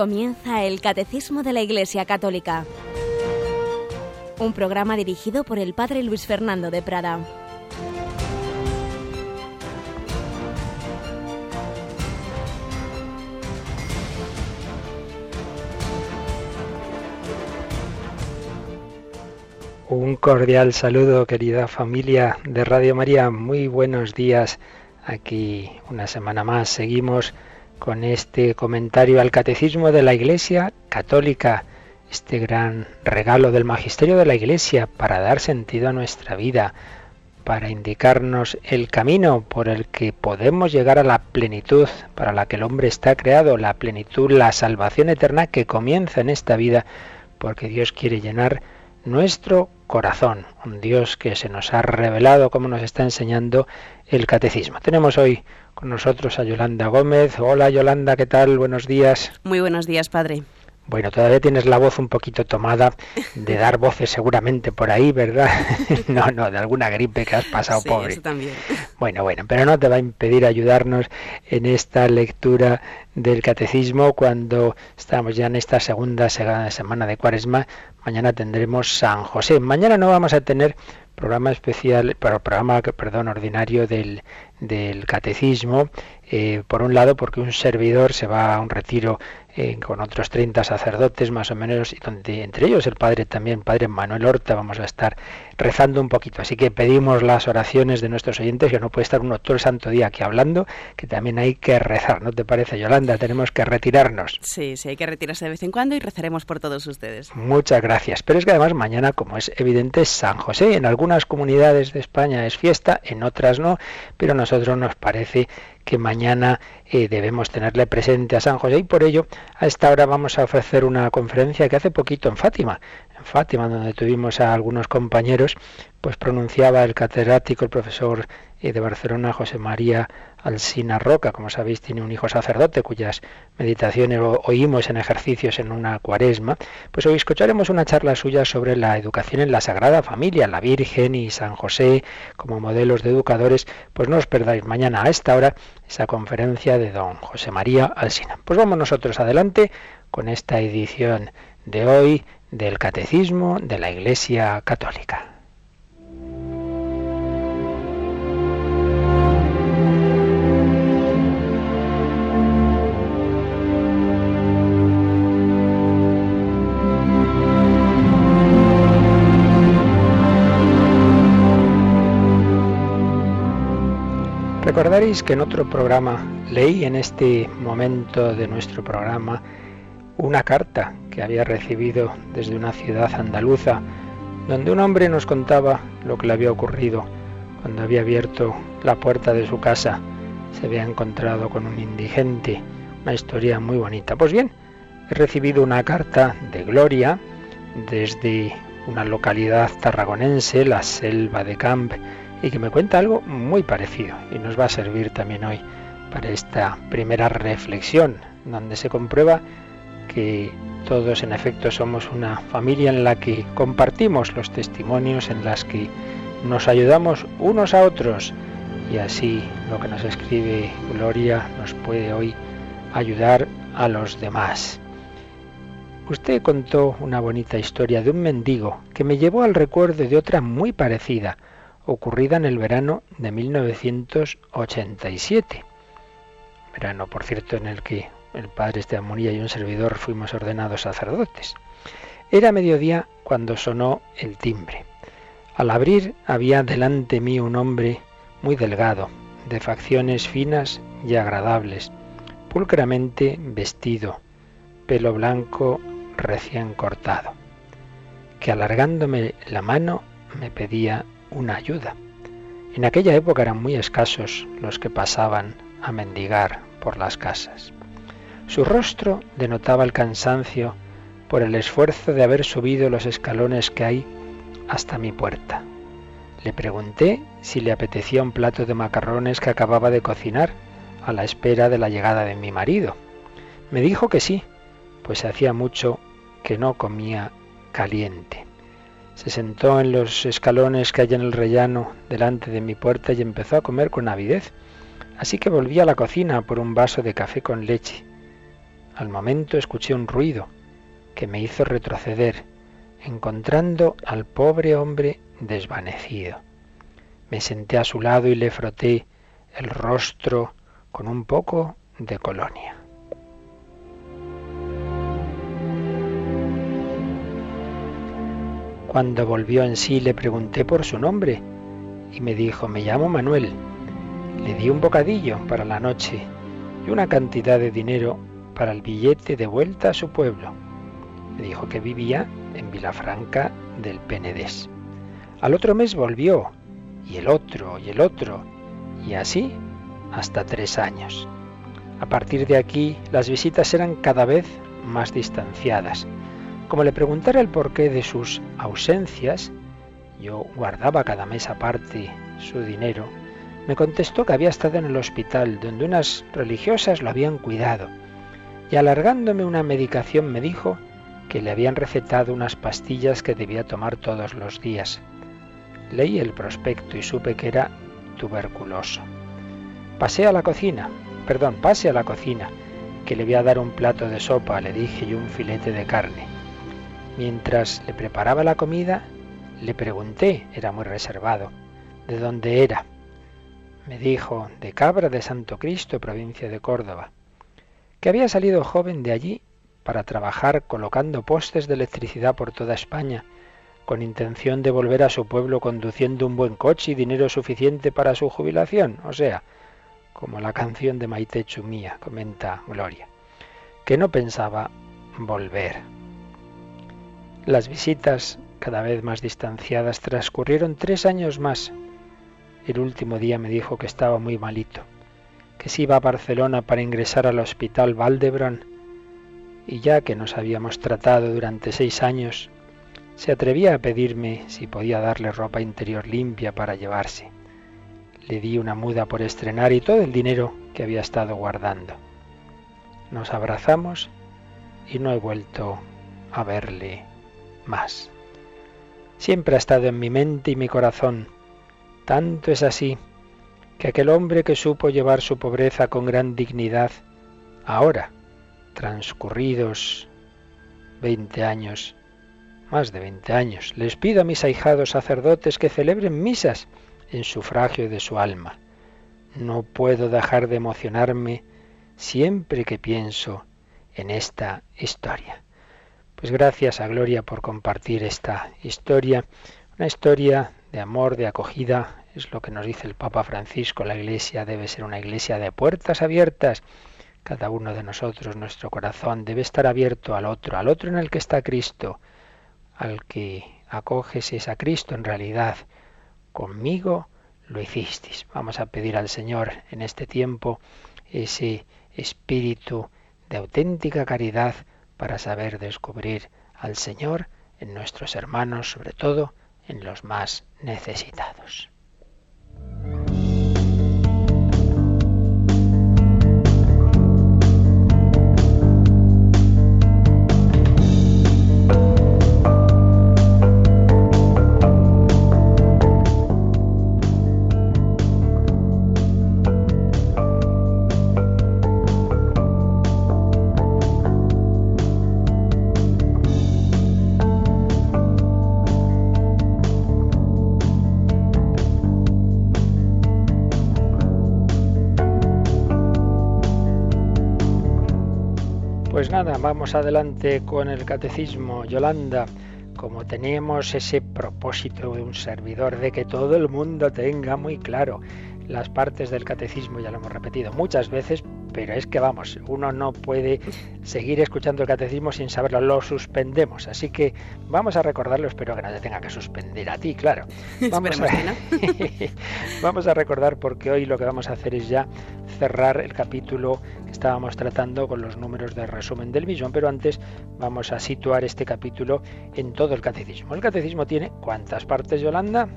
Comienza el Catecismo de la Iglesia Católica, un programa dirigido por el Padre Luis Fernando de Prada. Un cordial saludo, querida familia de Radio María. Muy buenos días. Aquí una semana más seguimos con este comentario al Catecismo de la Iglesia Católica, este gran regalo del Magisterio de la Iglesia para dar sentido a nuestra vida, para indicarnos el camino por el que podemos llegar a la plenitud para la que el hombre está creado, la plenitud, la salvación eterna que comienza en esta vida, porque Dios quiere llenar nuestro corazón, un Dios que se nos ha revelado como nos está enseñando el catecismo. Tenemos hoy con nosotros a Yolanda Gómez. Hola Yolanda, ¿qué tal? Buenos días. Muy buenos días, padre. Bueno, todavía tienes la voz un poquito tomada de dar voces seguramente por ahí, ¿verdad? no, no, de alguna gripe que has pasado, sí, pobre. Eso también. Bueno, bueno, pero no te va a impedir ayudarnos en esta lectura del catecismo cuando estamos ya en esta segunda semana de Cuaresma. Mañana tendremos San José. Mañana no vamos a tener programa especial, pero programa, perdón, ordinario del, del catecismo, eh, por un lado porque un servidor se va a un retiro eh, con otros 30 sacerdotes más o menos, y donde entre ellos el padre también, padre Manuel Horta, vamos a estar rezando un poquito. Así que pedimos las oraciones de nuestros oyentes, que no puede estar uno todo el santo día aquí hablando, que también hay que rezar, ¿no te parece, Yolanda? Tenemos que retirarnos. Sí, sí, hay que retirarse de vez en cuando y rezaremos por todos ustedes. Muchas gracias. Pero es que además mañana, como es evidente, es San José. En algunas comunidades de España es fiesta, en otras no, pero a nosotros nos parece que mañana eh, debemos tenerle presente a San José. Y por ello a esta hora vamos a ofrecer una conferencia que hace poquito en Fátima, en Fátima donde tuvimos a algunos compañeros, pues pronunciaba el catedrático, el profesor eh, de Barcelona, José María Alsina Roca, como sabéis, tiene un hijo sacerdote cuyas meditaciones oímos en ejercicios en una cuaresma, pues hoy escucharemos una charla suya sobre la educación en la Sagrada Familia, la Virgen y San José como modelos de educadores, pues no os perdáis mañana a esta hora esa conferencia de don José María Alsina. Pues vamos nosotros adelante con esta edición de hoy del Catecismo de la Iglesia Católica. Recordaréis que en otro programa leí en este momento de nuestro programa una carta que había recibido desde una ciudad andaluza, donde un hombre nos contaba lo que le había ocurrido cuando había abierto la puerta de su casa. Se había encontrado con un indigente, una historia muy bonita. Pues bien, he recibido una carta de Gloria desde una localidad tarragonense, la Selva de Camp, y que me cuenta algo muy parecido y nos va a servir también hoy para esta primera reflexión, donde se comprueba que todos en efecto somos una familia en la que compartimos los testimonios, en las que nos ayudamos unos a otros y así lo que nos escribe Gloria nos puede hoy ayudar a los demás. Usted contó una bonita historia de un mendigo que me llevó al recuerdo de otra muy parecida, ocurrida en el verano de 1987. Verano, por cierto, en el que el padre Esteban Munilla y un servidor fuimos ordenados sacerdotes. Era mediodía cuando sonó el timbre. Al abrir había delante mí un hombre muy delgado, de facciones finas y agradables, pulcramente vestido, pelo blanco recién cortado, que alargándome la mano me pedía una ayuda. En aquella época eran muy escasos los que pasaban a mendigar por las casas. Su rostro denotaba el cansancio por el esfuerzo de haber subido los escalones que hay hasta mi puerta. Le pregunté si le apetecía un plato de macarrones que acababa de cocinar a la espera de la llegada de mi marido. Me dijo que sí, pues hacía mucho que no comía caliente. Se sentó en los escalones que hay en el rellano delante de mi puerta y empezó a comer con avidez. Así que volví a la cocina por un vaso de café con leche. Al momento escuché un ruido que me hizo retroceder, encontrando al pobre hombre desvanecido. Me senté a su lado y le froté el rostro con un poco de colonia. Cuando volvió en sí le pregunté por su nombre y me dijo, me llamo Manuel. Le di un bocadillo para la noche y una cantidad de dinero para el billete de vuelta a su pueblo. Me dijo que vivía en Vilafranca del Penedés. Al otro mes volvió, y el otro, y el otro, y así hasta tres años. A partir de aquí las visitas eran cada vez más distanciadas. Como le preguntara el porqué de sus ausencias, yo guardaba cada mes aparte su dinero, me contestó que había estado en el hospital donde unas religiosas lo habían cuidado y alargándome una medicación me dijo que le habían recetado unas pastillas que debía tomar todos los días. Leí el prospecto y supe que era tuberculoso. Pasé a la cocina, perdón, pase a la cocina, que le voy a dar un plato de sopa, le dije, y un filete de carne. Mientras le preparaba la comida, le pregunté, era muy reservado, de dónde era. Me dijo, de Cabra de Santo Cristo, provincia de Córdoba, que había salido joven de allí para trabajar colocando postes de electricidad por toda España, con intención de volver a su pueblo conduciendo un buen coche y dinero suficiente para su jubilación, o sea, como la canción de Maite Chumía, comenta Gloria, que no pensaba volver. Las visitas, cada vez más distanciadas, transcurrieron tres años más. El último día me dijo que estaba muy malito, que se iba a Barcelona para ingresar al hospital Valdebrón, y ya que nos habíamos tratado durante seis años, se atrevía a pedirme si podía darle ropa interior limpia para llevarse. Le di una muda por estrenar y todo el dinero que había estado guardando. Nos abrazamos y no he vuelto a verle más. Siempre ha estado en mi mente y mi corazón. Tanto es así que aquel hombre que supo llevar su pobreza con gran dignidad, ahora, transcurridos veinte años, más de veinte años. Les pido a mis ahijados sacerdotes que celebren misas en sufragio de su alma. No puedo dejar de emocionarme siempre que pienso en esta historia. Pues gracias a Gloria por compartir esta historia, una historia de amor, de acogida, es lo que nos dice el Papa Francisco, la iglesia debe ser una iglesia de puertas abiertas. Cada uno de nosotros, nuestro corazón debe estar abierto al otro, al otro en el que está Cristo, al que acoges es a Cristo en realidad. Conmigo lo hicisteis. Vamos a pedir al Señor en este tiempo ese espíritu de auténtica caridad para saber descubrir al Señor en nuestros hermanos, sobre todo en los más necesitados. Vamos adelante con el catecismo. Yolanda, como tenemos ese propósito de un servidor de que todo el mundo tenga muy claro las partes del catecismo, ya lo hemos repetido muchas veces, pero es que vamos, uno no puede seguir escuchando el catecismo sin saberlo, lo suspendemos, así que vamos a recordarlo, espero que no te tenga que suspender a ti, claro. Vamos, a, vamos a recordar porque hoy lo que vamos a hacer es ya cerrar el capítulo que estábamos tratando con los números de resumen del millón, pero antes vamos a situar este capítulo en todo el catecismo. El catecismo tiene cuántas partes, Yolanda?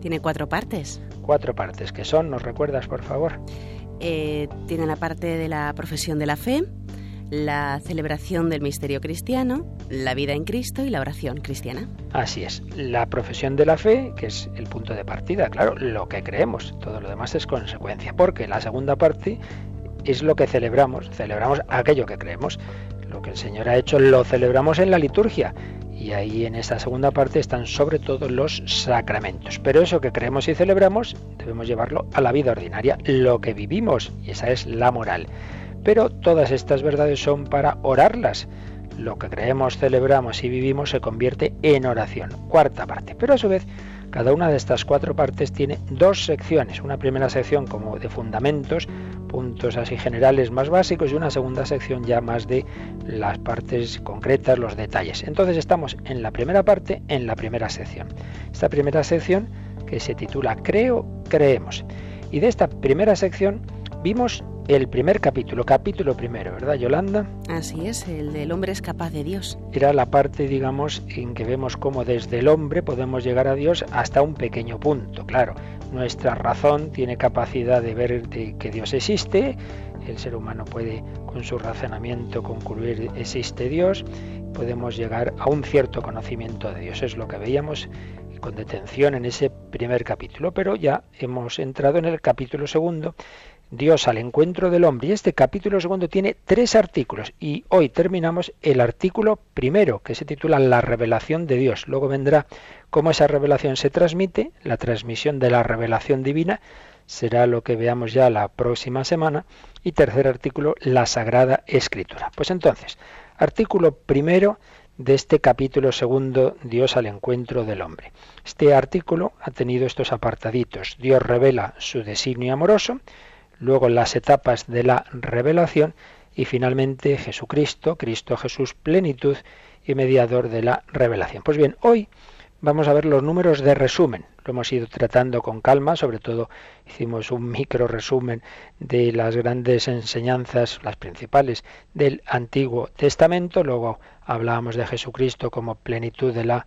Tiene cuatro partes. Cuatro partes, que son, ¿nos recuerdas, por favor? Eh, tiene la parte de la profesión de la fe, la celebración del misterio cristiano, la vida en Cristo y la oración cristiana. Así es, la profesión de la fe, que es el punto de partida, claro, lo que creemos, todo lo demás es consecuencia, porque la segunda parte es lo que celebramos, celebramos aquello que creemos. Lo que el Señor ha hecho lo celebramos en la liturgia. Y ahí en esta segunda parte están sobre todo los sacramentos. Pero eso que creemos y celebramos debemos llevarlo a la vida ordinaria, lo que vivimos, y esa es la moral. Pero todas estas verdades son para orarlas. Lo que creemos, celebramos y vivimos se convierte en oración. Cuarta parte. Pero a su vez cada una de estas cuatro partes tiene dos secciones. Una primera sección como de fundamentos, puntos así generales más básicos y una segunda sección ya más de las partes concretas, los detalles. Entonces estamos en la primera parte, en la primera sección. Esta primera sección que se titula Creo, creemos. Y de esta primera sección vimos el primer capítulo, capítulo primero, ¿verdad, Yolanda? Así es, el del hombre es capaz de Dios. Era la parte, digamos, en que vemos cómo desde el hombre podemos llegar a Dios hasta un pequeño punto. Claro, nuestra razón tiene capacidad de ver que Dios existe, el ser humano puede con su razonamiento concluir existe Dios, podemos llegar a un cierto conocimiento de Dios. Es lo que veíamos con detención en ese primer capítulo, pero ya hemos entrado en el capítulo segundo Dios al encuentro del hombre. Y este capítulo segundo tiene tres artículos y hoy terminamos el artículo primero, que se titula La revelación de Dios. Luego vendrá cómo esa revelación se transmite, la transmisión de la revelación divina será lo que veamos ya la próxima semana. Y tercer artículo, la Sagrada Escritura. Pues entonces, artículo primero de este capítulo segundo, Dios al encuentro del hombre. Este artículo ha tenido estos apartaditos. Dios revela su designio amoroso, luego las etapas de la revelación y finalmente Jesucristo, Cristo Jesús, plenitud y mediador de la revelación. Pues bien, hoy vamos a ver los números de resumen. Lo hemos ido tratando con calma, sobre todo hicimos un micro resumen de las grandes enseñanzas, las principales del Antiguo Testamento, luego hablábamos de Jesucristo como plenitud de la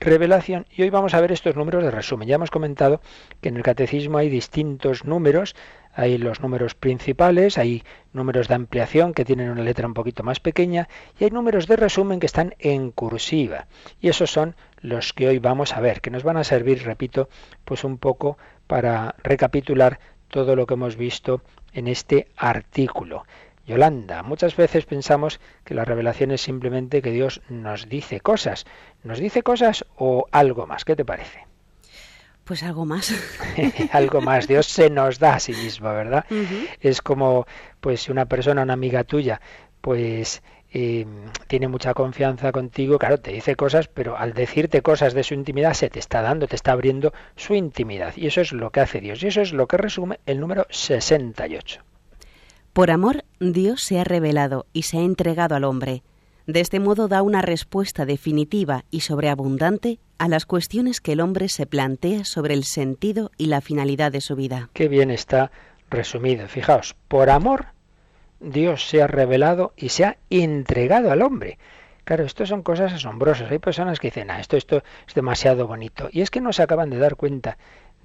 revelación. Y hoy vamos a ver estos números de resumen. Ya hemos comentado que en el catecismo hay distintos números. Hay los números principales, hay números de ampliación que tienen una letra un poquito más pequeña y hay números de resumen que están en cursiva. Y esos son los que hoy vamos a ver, que nos van a servir, repito, pues un poco para recapitular todo lo que hemos visto en este artículo. Yolanda, muchas veces pensamos que la revelación es simplemente que Dios nos dice cosas. ¿Nos dice cosas o algo más? ¿Qué te parece? Pues algo más. algo más. Dios se nos da a sí mismo, ¿verdad? Es como, pues, si una persona, una amiga tuya, pues em, tiene mucha confianza contigo, claro, te dice cosas, pero al decirte cosas de su intimidad se te está dando, te está abriendo su intimidad. Y eso es lo que hace Dios. Y eso es lo que resume el número 68. Por amor, Dios se ha revelado y se ha entregado al hombre. De este modo da una respuesta definitiva y sobreabundante a las cuestiones que el hombre se plantea sobre el sentido y la finalidad de su vida. Qué bien está resumido. Fijaos, por amor, Dios se ha revelado y se ha entregado al hombre. Claro, esto son cosas asombrosas. Hay personas que dicen, ah, esto, esto es demasiado bonito. Y es que no se acaban de dar cuenta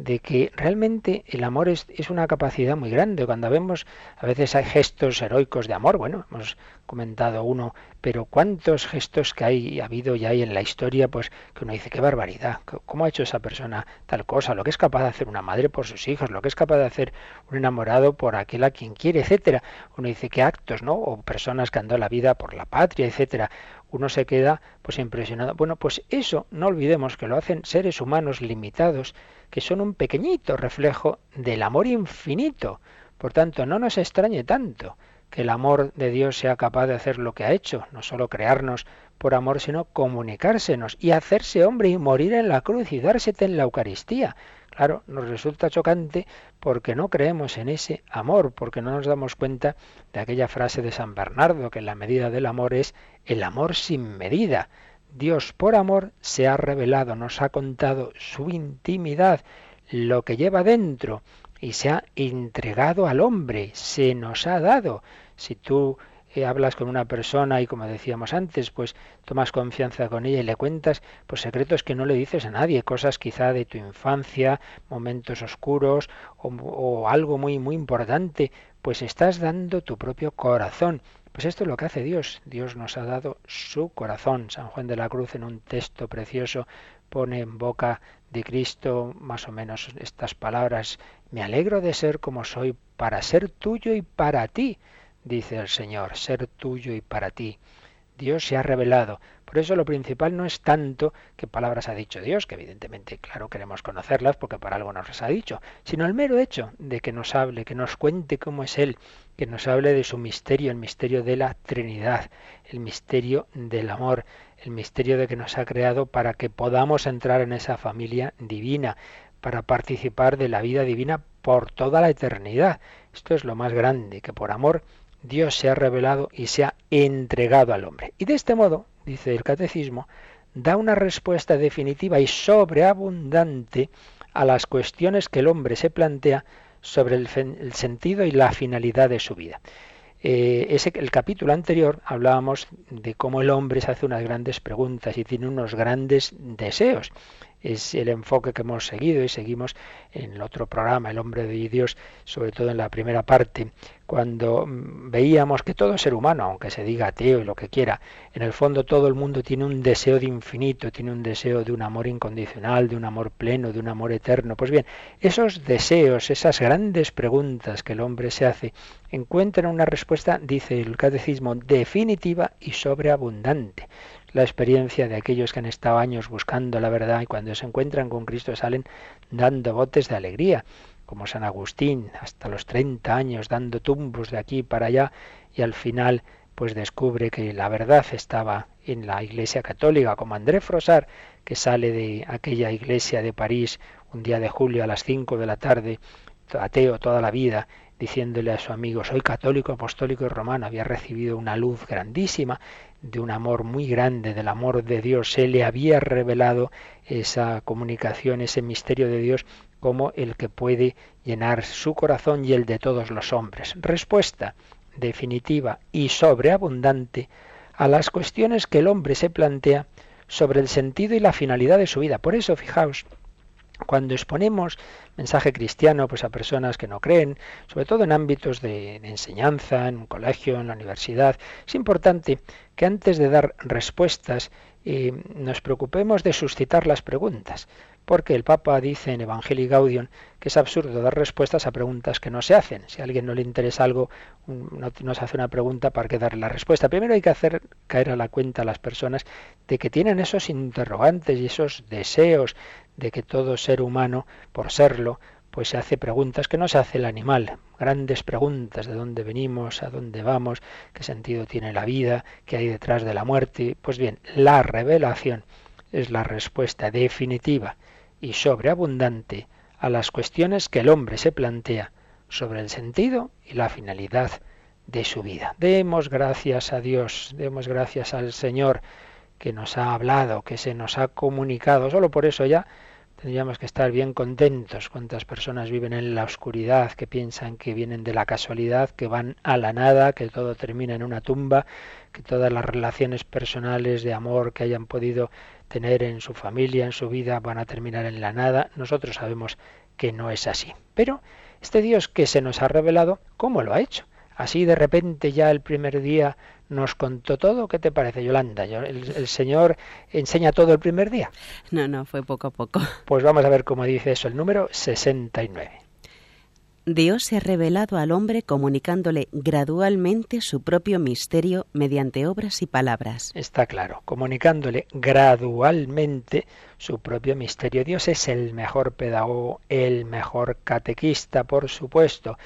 de que realmente el amor es, es, una capacidad muy grande. Cuando vemos, a veces hay gestos heroicos de amor, bueno, hemos comentado uno, pero cuántos gestos que hay ha habido y hay en la historia, pues que uno dice, qué barbaridad, cómo ha hecho esa persona tal cosa, lo que es capaz de hacer una madre por sus hijos, lo que es capaz de hacer un enamorado por aquel a quien quiere, etcétera. Uno dice, qué actos, ¿no? O personas que han dado la vida por la patria, etcétera uno se queda pues impresionado. Bueno, pues eso no olvidemos que lo hacen seres humanos limitados que son un pequeñito reflejo del amor infinito. Por tanto, no nos extrañe tanto que el amor de Dios sea capaz de hacer lo que ha hecho, no solo crearnos por amor, sino comunicársenos y hacerse hombre y morir en la cruz y dársete en la Eucaristía. Claro, nos resulta chocante porque no creemos en ese amor, porque no nos damos cuenta de aquella frase de San Bernardo, que la medida del amor es el amor sin medida. Dios por amor se ha revelado, nos ha contado su intimidad, lo que lleva dentro, y se ha entregado al hombre, se nos ha dado. Si tú eh, hablas con una persona y como decíamos antes, pues tomas confianza con ella y le cuentas pues secretos que no le dices a nadie, cosas quizá de tu infancia, momentos oscuros o, o algo muy muy importante, pues estás dando tu propio corazón. Pues esto es lo que hace Dios. Dios nos ha dado su corazón. San Juan de la Cruz en un texto precioso pone en boca de Cristo más o menos estas palabras. Me alegro de ser como soy para ser tuyo y para ti, dice el Señor, ser tuyo y para ti. Dios se ha revelado. Por eso lo principal no es tanto qué palabras ha dicho Dios, que evidentemente, claro, queremos conocerlas porque para algo nos las ha dicho, sino el mero hecho de que nos hable, que nos cuente cómo es Él, que nos hable de su misterio, el misterio de la Trinidad, el misterio del amor, el misterio de que nos ha creado para que podamos entrar en esa familia divina, para participar de la vida divina por toda la eternidad. Esto es lo más grande, que por amor Dios se ha revelado y se ha entregado al hombre. Y de este modo, dice el catecismo, da una respuesta definitiva y sobreabundante a las cuestiones que el hombre se plantea sobre el, sentido y la finalidad de su vida. Eh, ese, el capítulo anterior hablábamos de cómo el hombre se hace unas grandes preguntas y tiene unos grandes deseos es el enfoque que hemos seguido y seguimos en el otro programa, El hombre de Dios, sobre todo en la primera parte, cuando mm, veíamos que todo ser humano, aunque se diga ateo y lo que quiera, en el fondo todo el mundo tiene un deseo de infinito, tiene un deseo de un amor incondicional, de un amor pleno, de un amor eterno. Pues bien, esos deseos, esas grandes preguntas que el hombre se hace, encuentran una respuesta, dice el catecismo, definitiva y sobreabundante la experiencia de aquellos que han estado años buscando la verdad y cuando se encuentran con Cristo salen dando botes de alegría, como San Agustín, hasta los 30 años dando tumbos de aquí para allá y al final pues descubre que la verdad estaba en la Iglesia Católica, como André Frosar, que sale de aquella iglesia de París un día de julio a las 5 de la tarde, ateo toda la vida, diciéndole a su amigo, soy católico, apostólico y romano, había recibido una luz grandísima de un amor muy grande, del amor de Dios. Se le había revelado esa comunicación, ese misterio de Dios como el que puede llenar su corazón y el de todos los hombres. Respuesta definitiva y sobreabundante a las cuestiones que el hombre se plantea sobre el sentido y la finalidad de su vida. Por eso, fijaos, cuando exponemos mensaje cristiano pues a personas que no creen, sobre todo en ámbitos de, enseñanza, en un colegio, en la universidad, es importante que antes de dar respuestas eh, nos preocupemos de suscitar las preguntas, porque el Papa dice en Evangelii Gaudium que es absurdo dar respuestas a preguntas que no se hacen. Si a alguien no le interesa algo, no, se hace una pregunta para que darle la respuesta. Primero hay que hacer caer a la cuenta a las personas de que tienen esos interrogantes y esos deseos de que todo ser humano, por serlo, pues se hace preguntas que no se hace el animal, grandes preguntas de dónde venimos, a dónde vamos, qué sentido tiene la vida, qué hay detrás de la muerte. Pues bien, la revelación es la respuesta definitiva y sobreabundante a las cuestiones que el hombre se plantea sobre el sentido y la finalidad de su vida. Demos gracias a Dios, demos gracias al Señor que nos ha hablado, que se nos ha comunicado. Solo por eso ya Tendríamos que estar bien contentos. Cuántas personas viven en la oscuridad, que piensan que vienen de la casualidad, que van a la nada, que todo termina en una tumba, que todas las relaciones personales de amor que hayan podido tener en su familia, en su vida, van a terminar en la nada. Nosotros sabemos que no es así. Pero este Dios que se nos ha revelado, ¿cómo lo ha hecho? Así de repente ya el primer día nos contó todo. ¿Qué te parece, Yolanda? ¿El, Señor enseña todo el primer día? No, no, fue poco a poco. Pues vamos a ver cómo dice eso, el número 69. Dios se ha revelado al hombre comunicándole gradualmente su propio misterio mediante obras y palabras. Está claro, comunicándole gradualmente su propio misterio. Dios es el mejor pedagogo, el mejor catequista, por supuesto.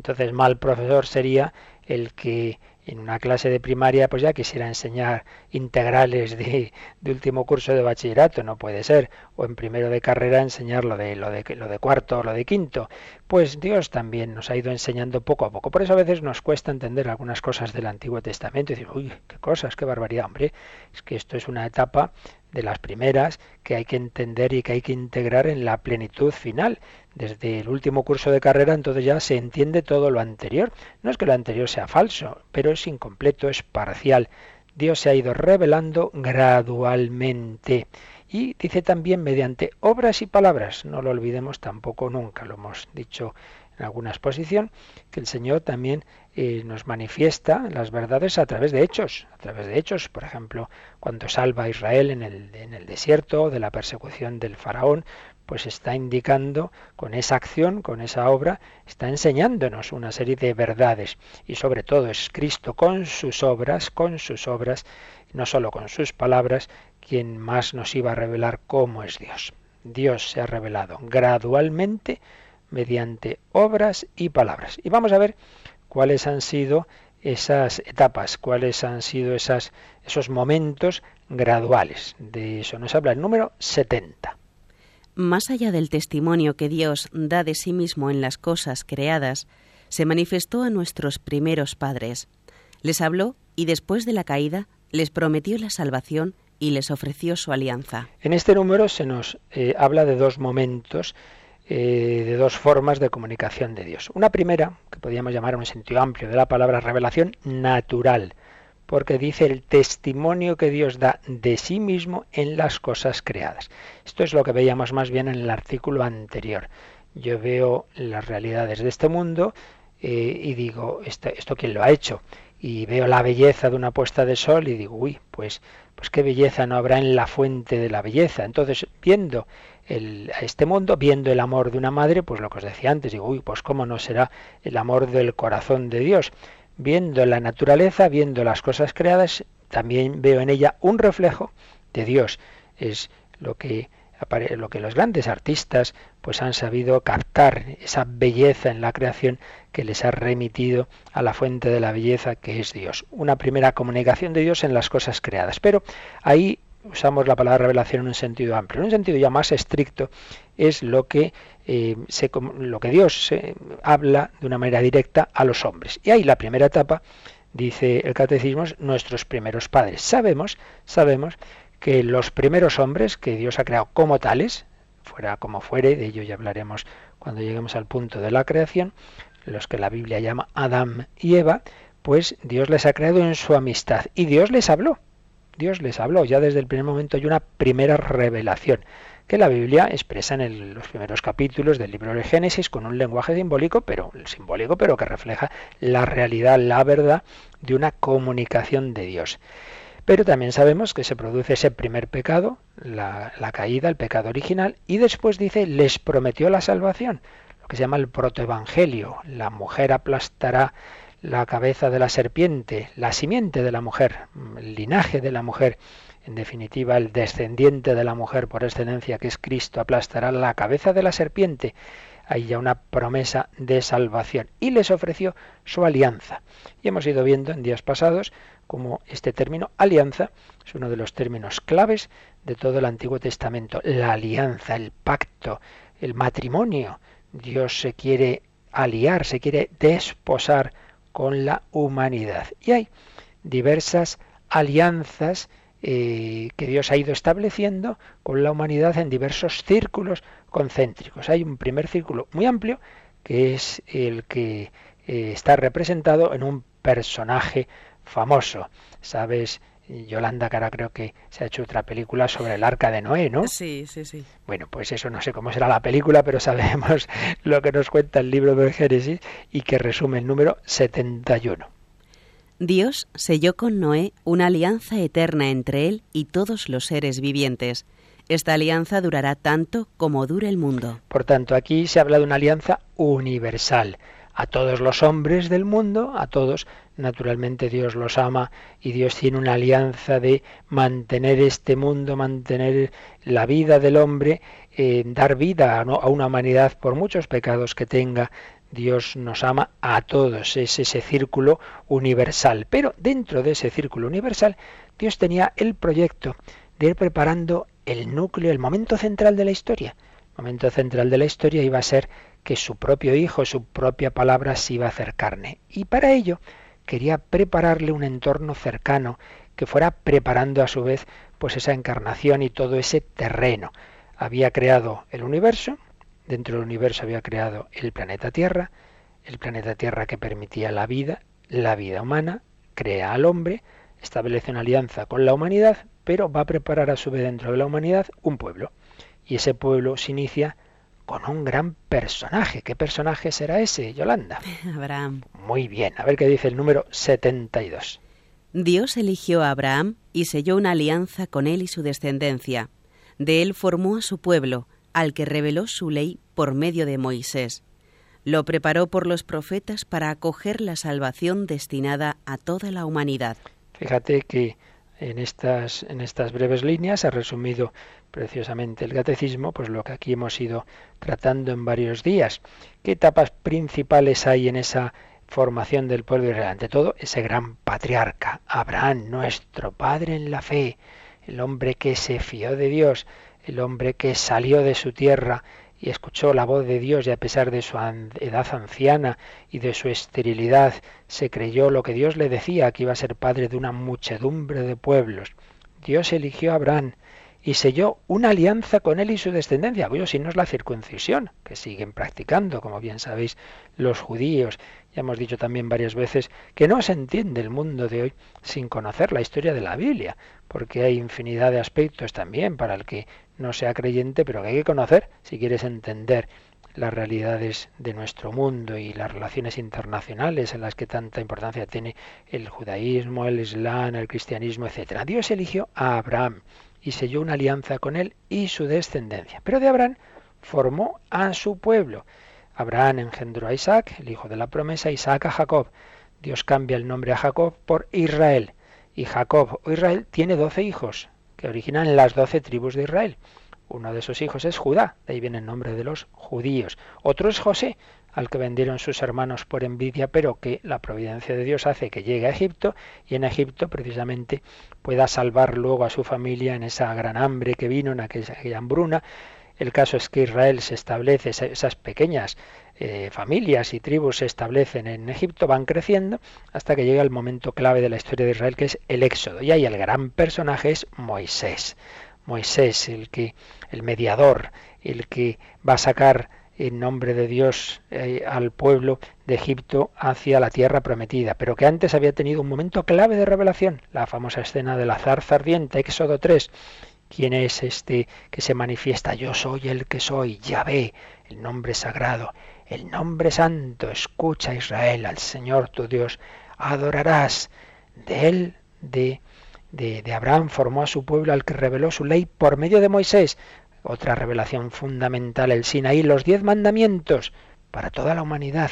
Entonces, mal profesor sería el que en una clase de primaria pues ya quisiera enseñar integrales de, último curso de bachillerato, no puede ser, o en primero de carrera enseñar de, lo de, lo de cuarto o lo de quinto. Pues Dios también nos ha ido enseñando poco a poco. Por eso a veces nos cuesta entender algunas cosas del Antiguo Testamento y decir, uy, qué cosas, qué barbaridad, hombre. Es que esto es una etapa de las primeras que hay que entender y que hay que integrar en la plenitud final. Desde el último curso de carrera entonces ya se entiende todo lo anterior. No es que lo anterior sea falso, pero es incompleto, es parcial. Dios se ha ido revelando gradualmente. Y dice también mediante obras y palabras. No lo olvidemos tampoco nunca, lo hemos dicho en alguna exposición, que el Señor también eh, nos manifiesta las verdades a través de hechos, a través de hechos, por ejemplo, cuando salva a Israel en el, desierto de la persecución del faraón, pues está indicando con esa acción, con esa obra, está enseñándonos una serie de verdades y sobre todo es Cristo con sus obras, con sus obras, no solo con sus palabras, quien más nos iba a revelar cómo es Dios. Dios se ha revelado gradualmente mediante obras y palabras. Y vamos a ver cuáles han sido esas etapas, cuáles han sido esas, esos momentos graduales. De eso nos habla el número 70. Más allá del testimonio que Dios da de sí mismo en las cosas creadas, se manifestó a nuestros primeros padres. Les habló y después de la caída les prometió la salvación y les ofreció su alianza. En este número se nos eh, habla de dos momentos, eh, de dos formas de comunicación de Dios. Una primera, que podríamos llamar en un sentido amplio de la palabra revelación natural, porque dice el testimonio que Dios da de sí mismo en las cosas creadas. Esto es lo que veíamos más bien en el artículo anterior. Yo veo las realidades de este mundo eh, y digo, ¿esto, ¿esto quién lo ha hecho? Y veo la belleza de una puesta de sol y digo, uy, pues, pues qué belleza no habrá en la fuente de la belleza. Entonces, viendo el, a este mundo, viendo el amor de una madre, pues lo que os decía antes, digo, uy, pues cómo no será el amor del corazón de Dios viendo la naturaleza, viendo las cosas creadas, también veo en ella un reflejo de Dios. Es lo que lo que los grandes artistas pues han sabido captar esa belleza en la creación que les ha remitido a la fuente de la belleza que es Dios. Una primera comunicación de Dios en las cosas creadas. Pero ahí usamos la palabra revelación en un sentido amplio. En un sentido ya más estricto es lo que, eh, lo que Dios eh, habla de una manera directa a los hombres. Y ahí la primera etapa, dice el catecismo, nuestros primeros padres. Sabemos, sabemos que los primeros hombres que Dios ha creado como tales, fuera como fuere, de ello ya hablaremos cuando lleguemos al punto de la creación, los que la Biblia llama Adán y Eva, pues Dios les ha creado en su amistad y Dios les habló. Dios les habló. Ya desde el primer momento hay una primera revelación que la Biblia expresa en los primeros capítulos del libro de Génesis con un lenguaje simbólico, pero simbólico, pero que refleja la realidad, la verdad de una comunicación de Dios. Pero también sabemos que se produce ese primer pecado, la, la caída, el pecado original, y después dice, les prometió la salvación, lo que se llama el protoevangelio. La mujer aplastará la cabeza de la serpiente, la simiente de la mujer, el linaje de la mujer, en definitiva el descendiente de la mujer por excelencia que es Cristo, aplastará la cabeza de la serpiente. Hay ya una promesa de salvación y les ofreció su alianza. Y hemos ido viendo en días pasados cómo este término alianza es uno de los términos claves de todo el Antiguo Testamento. La alianza, el pacto, el matrimonio. Dios se quiere aliar, se quiere desposar con la humanidad. Y hay diversas alianzas eh, que Dios ha ido estableciendo con la humanidad en diversos círculos concéntricos. Hay un primer círculo muy amplio que es el que eh, está representado en un personaje famoso. Sabes, Yolanda Cara creo que se ha hecho otra película sobre el arca de Noé, ¿no? Sí, sí, sí. Bueno, pues eso no sé cómo será la película, pero sabemos lo que nos cuenta el libro de Génesis y que resume el número 71. Dios selló con Noé una alianza eterna entre él y todos los seres vivientes. Esta alianza durará tanto como dure el mundo. Por tanto, aquí se habla de una alianza universal a todos los hombres del mundo, a todos, naturalmente Dios los ama y Dios tiene una alianza de mantener este mundo, mantener la vida del hombre, eh, dar vida a, a una humanidad por muchos pecados que tenga. Dios nos ama a todos, es ese círculo universal. Pero dentro de ese círculo universal, Dios tenía el proyecto de ir preparando el núcleo, el momento central de la historia. El momento central de la historia iba a ser que su propio Hijo, su propia palabra se iba a hacer carne. Y para ello quería prepararle un entorno cercano que fuera preparando a su vez pues esa encarnación y todo ese terreno. Había creado el universo, dentro del universo había creado el planeta Tierra, el planeta Tierra que permitía la vida, la vida humana, crea al hombre, establece una alianza con la humanidad, pero va a preparar a su vez dentro de la humanidad un pueblo. Y ese pueblo se inicia con un gran personaje. ¿Qué personaje será ese, Yolanda? Abraham. Muy bien, a ver qué dice el número 72. Dios eligió a Abraham y selló una alianza con él y su descendencia. De él formó a su pueblo, al que reveló su ley por medio de Moisés. Lo preparó por los profetas para acoger la salvación destinada a toda la humanidad. Fíjate que en estas, en estas breves líneas ha resumido preciosamente el catecismo, pues lo que aquí hemos ido tratando en varios días. ¿Qué etapas principales hay en esa formación del pueblo de Israel? Ante todo, ese gran patriarca, Abraham, nuestro padre en la fe, el hombre que se fió de Dios, el hombre que salió de su tierra y escuchó la voz de Dios y a pesar de su edad anciana y de su esterilidad, se creyó lo que Dios le decía, que iba a ser padre de una muchedumbre de pueblos. Dios eligió a Abraham y selló una alianza con él y su descendencia. Bueno, si no es la circuncisión, que siguen practicando, como bien sabéis, los judíos. Ya hemos dicho también varias veces que no se entiende el mundo de hoy sin conocer la historia de la Biblia, porque hay infinidad de aspectos también para el que no sea creyente, pero que hay que conocer si quieres entender las realidades de nuestro mundo y las relaciones internacionales en las que tanta importancia tiene el judaísmo, el islam, el cristianismo, etc. Dios eligió a Abraham y selló una alianza con él y su descendencia. Pero de Abraham formó a su pueblo. Abraham engendró a Isaac, el hijo de la promesa, Isaac a Jacob. Dios cambia el nombre a Jacob por Israel. Y Jacob o Israel tiene doce hijos que originan las doce tribus de Israel. Uno de esos hijos es Judá, de ahí viene el nombre de los judíos. Otro es José, al que vendieron sus hermanos por envidia, pero que la providencia de Dios hace que llegue a Egipto y en Egipto precisamente pueda salvar luego a su familia en esa gran hambre que vino, en aquella, hambruna. El caso es que Israel se establece, esas pequeñas eh, familias y tribus se establecen en Egipto, van creciendo hasta que llega el momento clave de la historia de Israel, que es el Éxodo. Y ahí el gran personaje es Moisés. Moisés, el que, el mediador, el que va a sacar en nombre de Dios eh, al pueblo de Egipto hacia la tierra prometida, pero que antes había tenido un momento clave de revelación, la famosa escena de la zarza ardiente, Éxodo 3. ¿Quién es este que se manifiesta? Yo soy el que soy, Yahvé, el nombre sagrado, el nombre santo. Escucha Israel al Señor tu Dios. Adorarás. De él, de, de, Abraham, formó a su pueblo al que reveló su ley por medio de Moisés. Otra revelación fundamental, el Sinaí, los diez mandamientos para toda la humanidad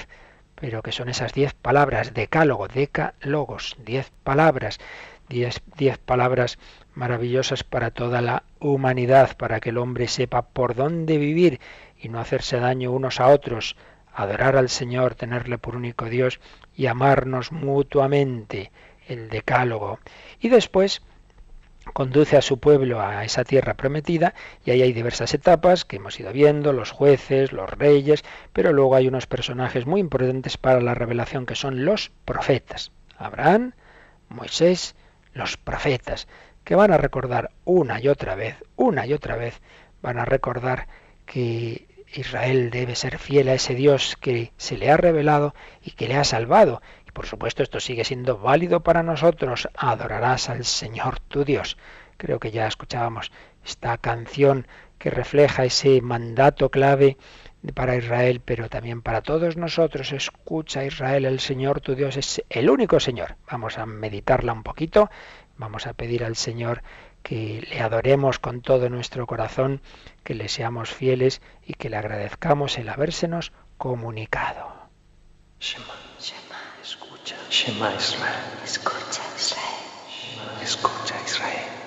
pero que son esas diez palabras, decálogo, decálogos, diez palabras, diez, diez, palabras maravillosas para toda la humanidad, para que el hombre sepa por dónde vivir y no hacerse daño unos a otros, adorar al Señor, tenerle por único Dios y amarnos mutuamente, el decálogo. Y después conduce a su pueblo a esa tierra prometida y ahí hay diversas etapas que hemos ido viendo, los jueces, los reyes, pero luego hay unos personajes muy importantes para la revelación que son los profetas. Abraham, Moisés, los profetas, que van a recordar una y otra vez, una y otra vez, van a recordar que Israel debe ser fiel a ese Dios que se le ha revelado y que le ha salvado. Por supuesto esto sigue siendo válido para nosotros. Adorarás al Señor tu Dios. Creo que ya escuchábamos esta canción que refleja ese mandato clave para Israel, pero también para todos nosotros. Escucha Israel, el Señor tu Dios es el único Señor. Vamos a meditarla un poquito. Vamos a pedir al Señor que le adoremos con todo nuestro corazón, que le seamos fieles y que le agradezcamos el habérsenos comunicado. Escucha, Shema Israel, escucha Israel, escucha Israel,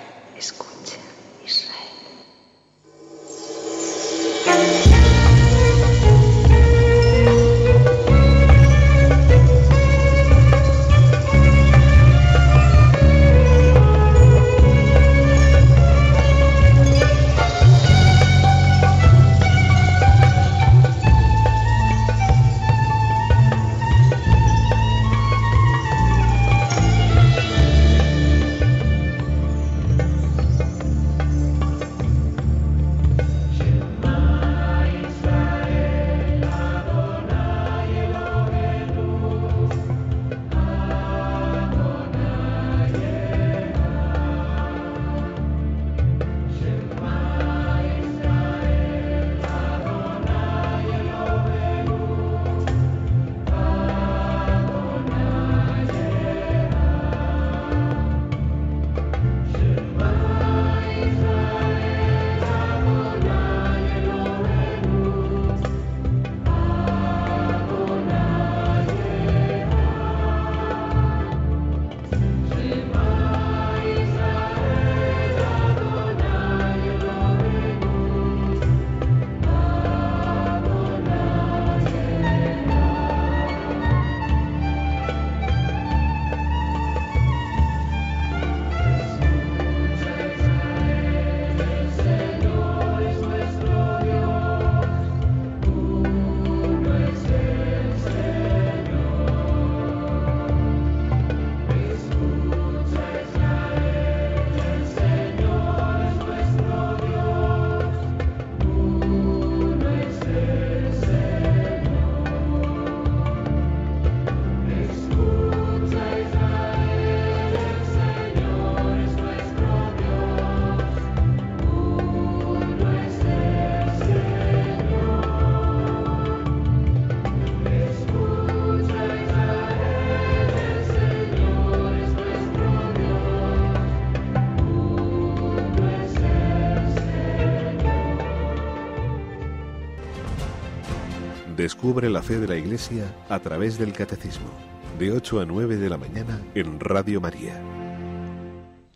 Descubre la fe de la Iglesia a través del Catecismo, de 8 a 9 de la mañana en Radio María.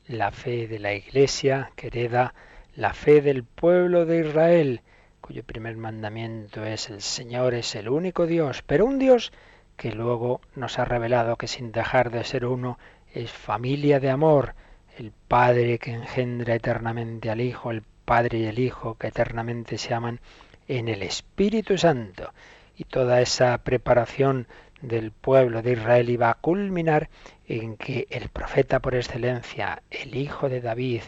La fe de la Iglesia que hereda la fe del pueblo de Israel, cuyo primer mandamiento es el Señor es el único Dios, pero un Dios que luego nos ha revelado que sin dejar de ser uno es familia de amor, el Padre que engendra eternamente al Hijo, el Padre y el Hijo que eternamente se aman en el Espíritu Santo. Y toda esa preparación del pueblo de Israel iba a culminar en que el profeta por excelencia, el hijo de David,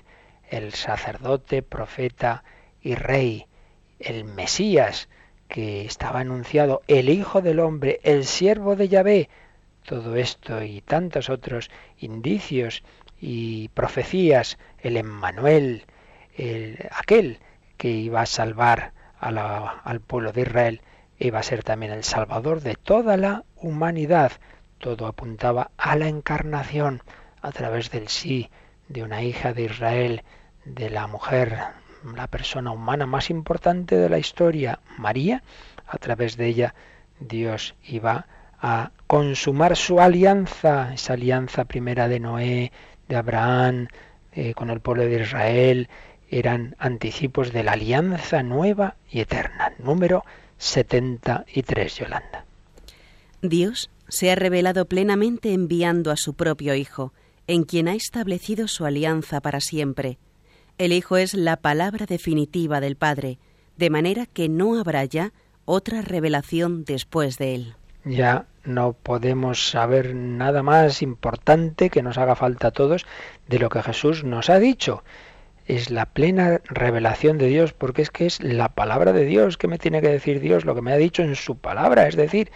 el sacerdote, profeta y rey, el Mesías, que estaba anunciado, el Hijo del Hombre, el siervo de Yahvé, todo esto y tantos otros indicios y profecías, el Emmanuel, el, aquel que iba a salvar al pueblo de Israel, iba a ser también el Salvador de toda la humanidad. Todo apuntaba a la encarnación a través del sí de una hija de Israel, de la mujer, la persona humana más importante de la historia, María. A través de ella Dios iba a consumar su alianza, esa alianza primera de Noé, de Abraham, eh, con el pueblo de Israel, eran anticipos de la alianza nueva y eterna. Número 73, Yolanda. Dios se ha revelado plenamente enviando a su propio Hijo, en quien ha establecido su alianza para siempre. El Hijo es la palabra definitiva del Padre, de manera que no habrá ya otra revelación después de él. Ya no podemos saber nada más importante que nos haga falta a todos de lo que Jesús nos ha dicho es la plena revelación de Dios, porque es que es la palabra de Dios. que me tiene que decir Dios? Lo que me ha dicho en su palabra, es decir,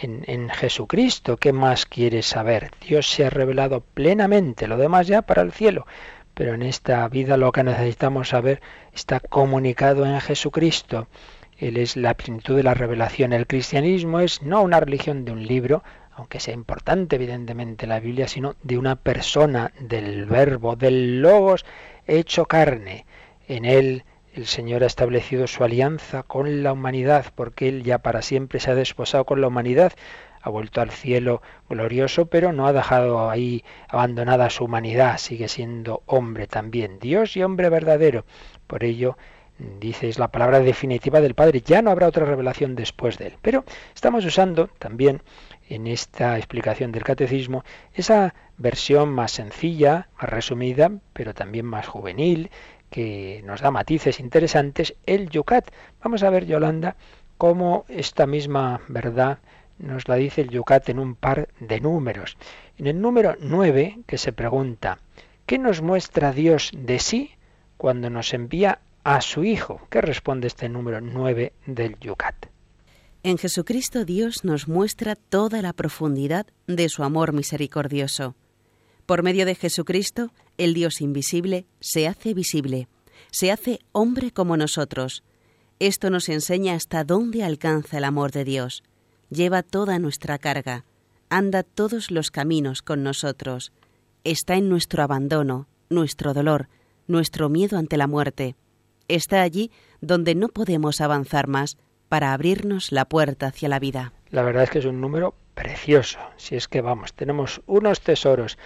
en, en, Jesucristo. ¿Qué más quieres saber? Dios se ha revelado plenamente, lo demás ya para el cielo. Pero en esta vida lo que necesitamos saber está comunicado en Jesucristo. Él es la plenitud de la revelación. El cristianismo es no una religión de un libro, aunque sea importante evidentemente la Biblia, sino de una persona, del verbo, del logos hecho carne. En él el Señor ha establecido su alianza con la humanidad, porque Él ya para siempre se ha desposado con la humanidad, ha vuelto al cielo glorioso, pero no ha dejado ahí abandonada su humanidad, sigue siendo hombre también, Dios y hombre verdadero. Por ello, dice, es la palabra definitiva del Padre, ya no habrá otra revelación después de Él. Pero estamos usando también en esta explicación del catecismo esa versión más sencilla, más resumida, pero también más juvenil, que nos da matices interesantes, el Yucat. Vamos a ver, Yolanda, cómo esta misma verdad nos la dice el Yucat en un par de números. En el número 9, que se pregunta, ¿qué nos muestra Dios de sí cuando nos envía a su Hijo? ¿Qué responde este número 9 del Yucat? En Jesucristo Dios nos muestra toda la profundidad de su amor misericordioso. Por medio de Jesucristo, el Dios invisible se hace visible, se hace hombre como nosotros. Esto nos enseña hasta dónde alcanza el amor de Dios. Lleva toda nuestra carga, anda todos los caminos con nosotros. Está en nuestro abandono, nuestro dolor, nuestro miedo ante la muerte. Está allí donde no podemos avanzar más, para abrirnos la puerta hacia la vida. La verdad es que es un número precioso. Si es que vamos, tenemos unos tesoros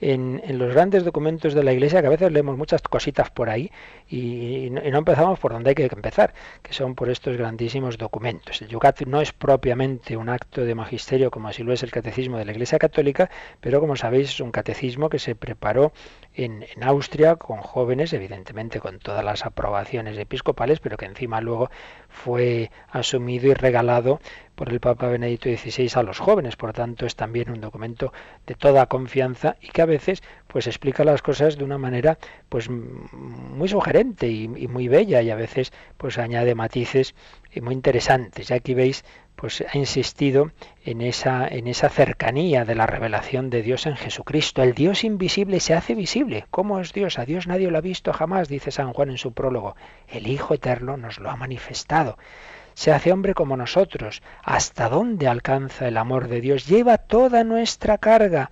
en, los grandes documentos de la Iglesia, que a veces leemos muchas cositas por ahí y, no, empezamos por donde hay que empezar, que son por estos grandísimos documentos. El Yucat no es propiamente un acto de magisterio como así lo es el catecismo de la Iglesia Católica, pero como sabéis es un catecismo que se preparó en, Austria con jóvenes, evidentemente con todas las aprobaciones episcopales, pero que encima luego fue asumido y regalado por el Papa Benedicto XVI a los jóvenes. Por tanto, es también un documento de toda confianza y que a veces pues explica las cosas de una manera pues muy sugerente y, muy bella y a veces pues añade matices muy interesantes. Y aquí veis pues ha insistido en esa, en esa cercanía de la revelación de Dios en Jesucristo. El Dios invisible se hace visible. ¿Cómo es Dios? A Dios nadie lo ha visto jamás, dice San Juan en su prólogo. El Hijo Eterno nos lo ha manifestado. Se hace hombre como nosotros. ¿Hasta dónde alcanza el amor de Dios? Lleva toda nuestra carga.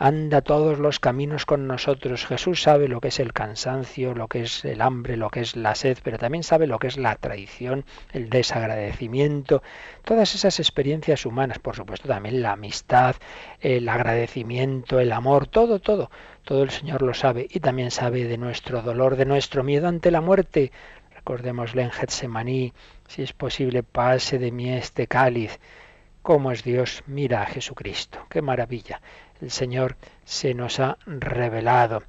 Anda todos los caminos con nosotros. Jesús sabe lo que es el cansancio, lo que es el hambre, lo que es la sed, pero también sabe lo que es la traición, el desagradecimiento, todas esas experiencias humanas, por supuesto también la amistad, el agradecimiento, el amor, todo, todo, todo el Señor lo sabe y también sabe de nuestro dolor, de nuestro miedo ante la muerte. Recordémosle en Getsemaní, si es posible, pase de mí este cáliz. ¿Cómo es Dios? Mira a Jesucristo. Qué maravilla el Señor se nos ha revelado.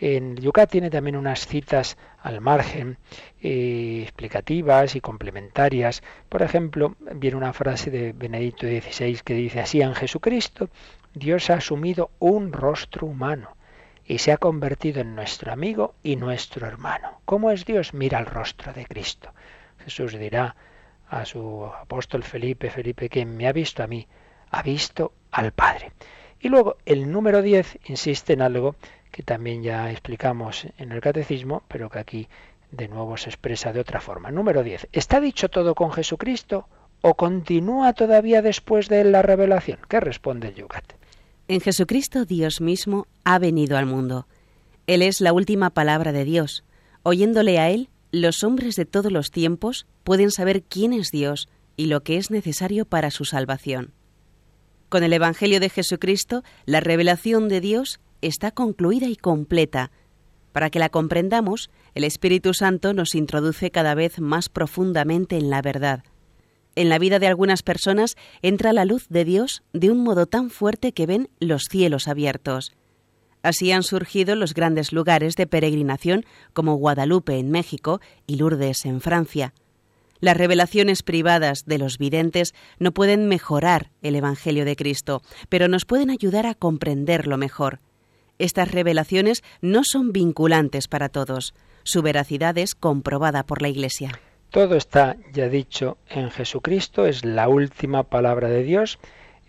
En Yucat tiene también unas citas al margen, eh, explicativas y complementarias. Por ejemplo, viene una frase de Benedicto XVI que dice así, en Jesucristo Dios ha asumido un rostro humano y se ha convertido en nuestro amigo y nuestro hermano. ¿Cómo es Dios? Mira el rostro de Cristo. Jesús dirá a su apóstol Felipe, Felipe, quien me ha visto a mí, ha visto al Padre. Y luego el número 10 insiste en algo que también ya explicamos en el catecismo, pero que aquí de nuevo se expresa de otra forma. Número 10. ¿Está dicho todo con Jesucristo o continúa todavía después de la revelación? ¿Qué responde el Yucat? En Jesucristo Dios mismo ha venido al mundo. Él es la última palabra de Dios. Oyéndole a Él, los hombres de todos los tiempos pueden saber quién es Dios y lo que es necesario para su salvación. Con el Evangelio de Jesucristo, la revelación de Dios está concluida y completa. Para que la comprendamos, el Espíritu Santo nos introduce cada vez más profundamente en la verdad. En la vida de algunas personas entra la luz de Dios de un modo tan fuerte que ven los cielos abiertos. Así han surgido los grandes lugares de peregrinación como Guadalupe en México y Lourdes en Francia. Las revelaciones privadas de los videntes no pueden mejorar el Evangelio de Cristo, pero nos pueden ayudar a comprenderlo mejor. Estas revelaciones no son vinculantes para todos. Su veracidad es comprobada por la Iglesia. Todo está ya dicho en Jesucristo, es la última palabra de Dios.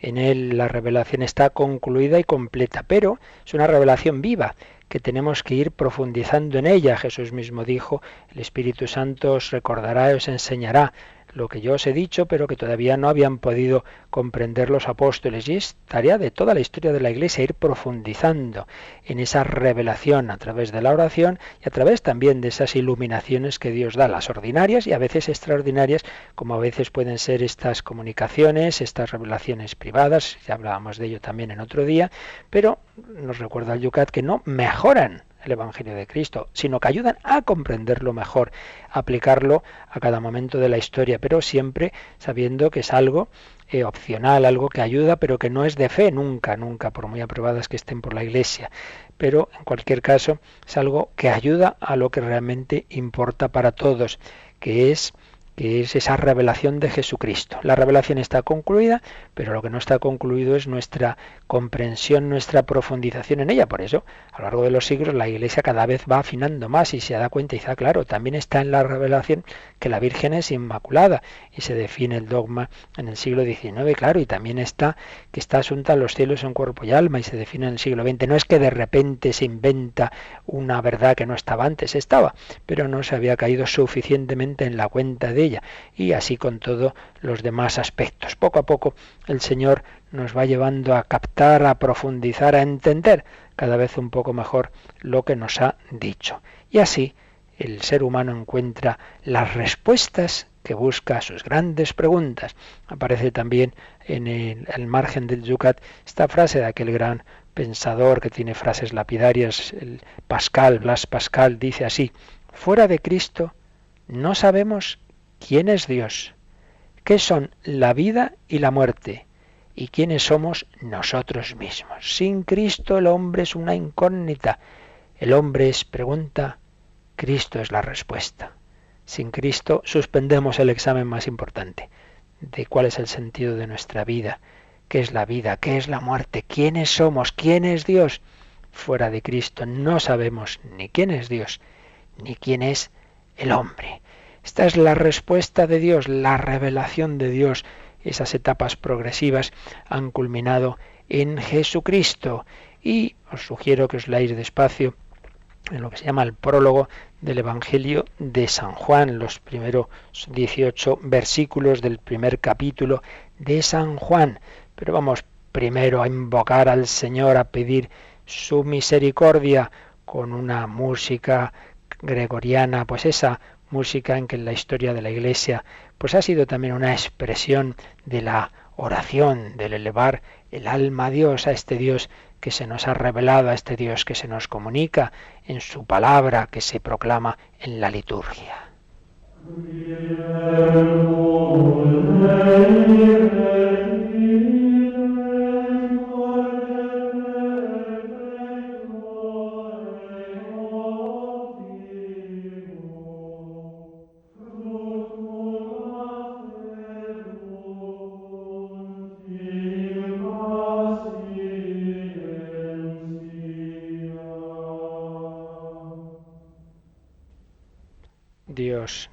En él la revelación está concluida y completa, pero es una revelación viva que tenemos que ir profundizando en ella. Jesús mismo dijo, el Espíritu Santo os recordará y os enseñará lo que yo os he dicho, pero que todavía no habían podido comprender los apóstoles. Y es tarea de toda la historia de la Iglesia ir profundizando en esa revelación a través de la oración y a través también de esas iluminaciones que Dios da, las ordinarias y a veces extraordinarias, como a veces pueden ser estas comunicaciones, estas revelaciones privadas, ya hablábamos de ello también en otro día, pero nos recuerda el Yucat que no mejoran el Evangelio de Cristo, sino que ayudan a comprenderlo mejor, aplicarlo a cada momento de la historia, pero siempre sabiendo que es algo eh, opcional, algo que ayuda, pero que no es de fe nunca, nunca, por muy aprobadas que estén por la Iglesia. Pero en cualquier caso es algo que ayuda a lo que realmente importa para todos, que es que es esa revelación de Jesucristo. La revelación está concluida, pero lo que no está concluido es nuestra comprensión, nuestra profundización en ella. Por eso, a lo largo de los siglos, la Iglesia cada vez va afinando más y se da cuenta y ah, claro, también está en la revelación que la Virgen es inmaculada y se define el dogma en el siglo XIX, claro, y también está que está asunta a los cielos en cuerpo y alma y se define en el siglo XX. No es que de repente se inventa una verdad que no estaba antes, estaba, pero no se había caído suficientemente en la cuenta de y así con todos los demás aspectos. Poco a poco el Señor nos va llevando a captar, a profundizar, a entender cada vez un poco mejor lo que nos ha dicho. Y así el ser humano encuentra las respuestas que busca sus grandes preguntas. Aparece también en el, margen del Yucat esta frase de aquel gran pensador que tiene frases lapidarias, el Pascal, Blas Pascal, dice así, fuera de Cristo no sabemos ¿Quién es Dios? ¿Qué son la vida y la muerte? ¿Y quiénes somos nosotros mismos? Sin Cristo el hombre es una incógnita. El hombre es pregunta, Cristo es la respuesta. Sin Cristo suspendemos el examen más importante de cuál es el sentido de nuestra vida, qué es la vida, qué es la muerte, quiénes somos, quién es Dios. Fuera de Cristo no sabemos ni quién es Dios, ni quién es el hombre. Esta es la respuesta de Dios, la revelación de Dios. Esas etapas progresivas han culminado en Jesucristo. Y os sugiero que os leáis despacio en lo que se llama el prólogo del Evangelio de San Juan, los primeros 18 versículos del primer capítulo de San Juan. Pero vamos primero a invocar al Señor, a pedir su misericordia con una música gregoriana, pues esa música en que en la historia de la Iglesia pues ha sido también una expresión de la oración, del elevar el alma a Dios, a este Dios que se nos ha revelado, a este Dios que se nos comunica en su palabra, que se proclama en la liturgia.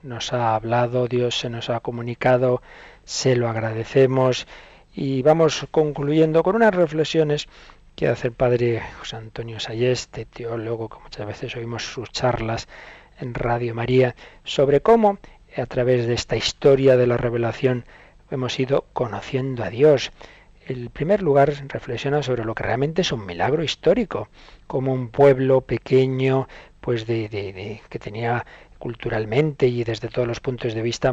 Nos ha hablado, Dios se nos ha comunicado, se lo agradecemos y vamos concluyendo con unas reflexiones que hace el padre José Antonio Sayeste, teólogo, que muchas veces oímos sus charlas en Radio María, sobre cómo a través de esta historia de la revelación hemos ido conociendo a Dios. En primer lugar, reflexiona sobre lo que realmente es un milagro histórico, como un pueblo pequeño, pues de, de que tenía culturalmente y desde todos los puntos de vista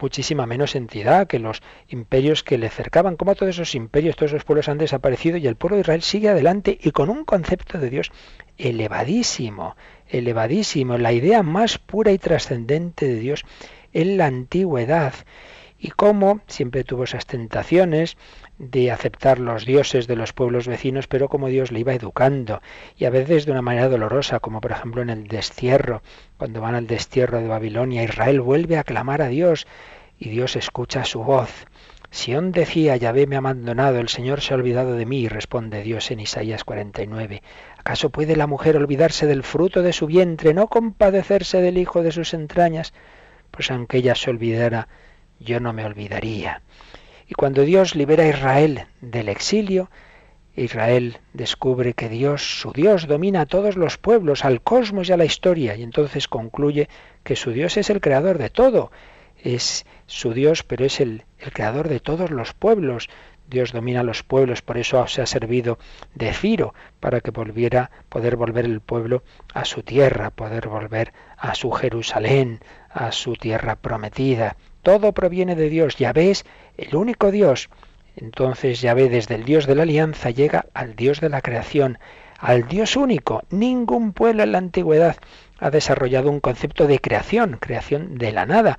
muchísima menos entidad que los imperios que le cercaban, como todos esos imperios, todos esos pueblos han desaparecido y el pueblo de Israel sigue adelante y con un concepto de Dios elevadísimo, elevadísimo, la idea más pura y trascendente de Dios en la antigüedad y cómo siempre tuvo esas tentaciones de aceptar los dioses de los pueblos vecinos, pero como Dios le iba educando, y a veces de una manera dolorosa, como por ejemplo en el destierro, cuando van al destierro de Babilonia, Israel vuelve a clamar a Dios, y Dios escucha su voz. Sión decía, Yahvé me ha abandonado, el Señor se ha olvidado de mí, responde Dios en Isaías 49. ¿Acaso puede la mujer olvidarse del fruto de su vientre, no compadecerse del hijo de sus entrañas? Pues aunque ella se olvidara, yo no me olvidaría. Y cuando Dios libera a Israel del exilio, Israel descubre que Dios, su Dios, domina a todos los pueblos, al cosmos y a la historia, y entonces concluye que su Dios es el creador de todo. Es su Dios, pero es el, el creador de todos los pueblos. Dios domina a los pueblos, por eso se ha servido de Ciro, para que volviera, poder volver el pueblo a su tierra, poder volver a su Jerusalén, a su tierra prometida. Todo proviene de Dios. Ya ves, el único Dios. Entonces ya ve desde el Dios de la alianza llega al Dios de la creación, al Dios único. Ningún pueblo en la antigüedad ha desarrollado un concepto de creación, creación de la nada,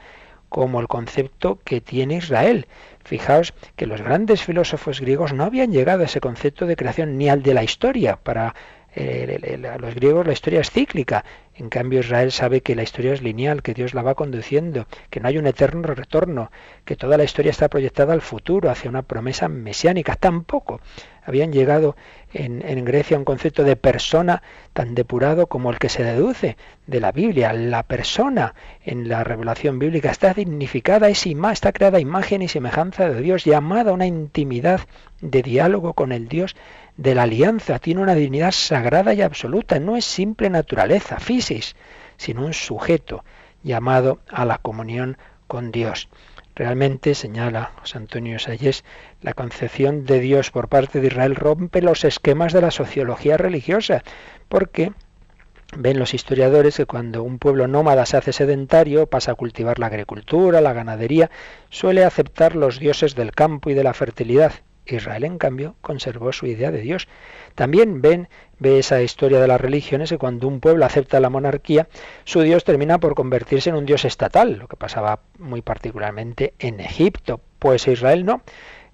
como el concepto que tiene Israel. Fijaos que los grandes filósofos griegos no habían llegado a ese concepto de creación ni al de la historia. Para eh, los griegos la historia es cíclica, en cambio, Israel sabe que la historia es lineal, que Dios la va conduciendo, que no hay un eterno retorno, que toda la historia está proyectada al futuro, hacia una promesa mesiánica. Tampoco habían llegado en, en, Grecia a un concepto de persona tan depurado como el que se deduce de la Biblia. La persona en la revelación bíblica está dignificada, es está creada imagen y semejanza de Dios, llamada a una intimidad de diálogo con el Dios de la alianza, tiene una dignidad sagrada y absoluta, no es simple naturaleza, fisis, sino un sujeto llamado a la comunión con Dios. Realmente, señala José Antonio Salles, la concepción de Dios por parte de Israel rompe los esquemas de la sociología religiosa, porque ven los historiadores que cuando un pueblo nómada se hace sedentario, pasa a cultivar la agricultura, la ganadería, suele aceptar los dioses del campo y de la fertilidad, Israel, en cambio, conservó su idea de Dios. También ven, ve esa historia de las religiones que cuando un pueblo acepta la monarquía, su Dios termina por convertirse en un Dios estatal, lo que pasaba muy particularmente en Egipto. Pues Israel no.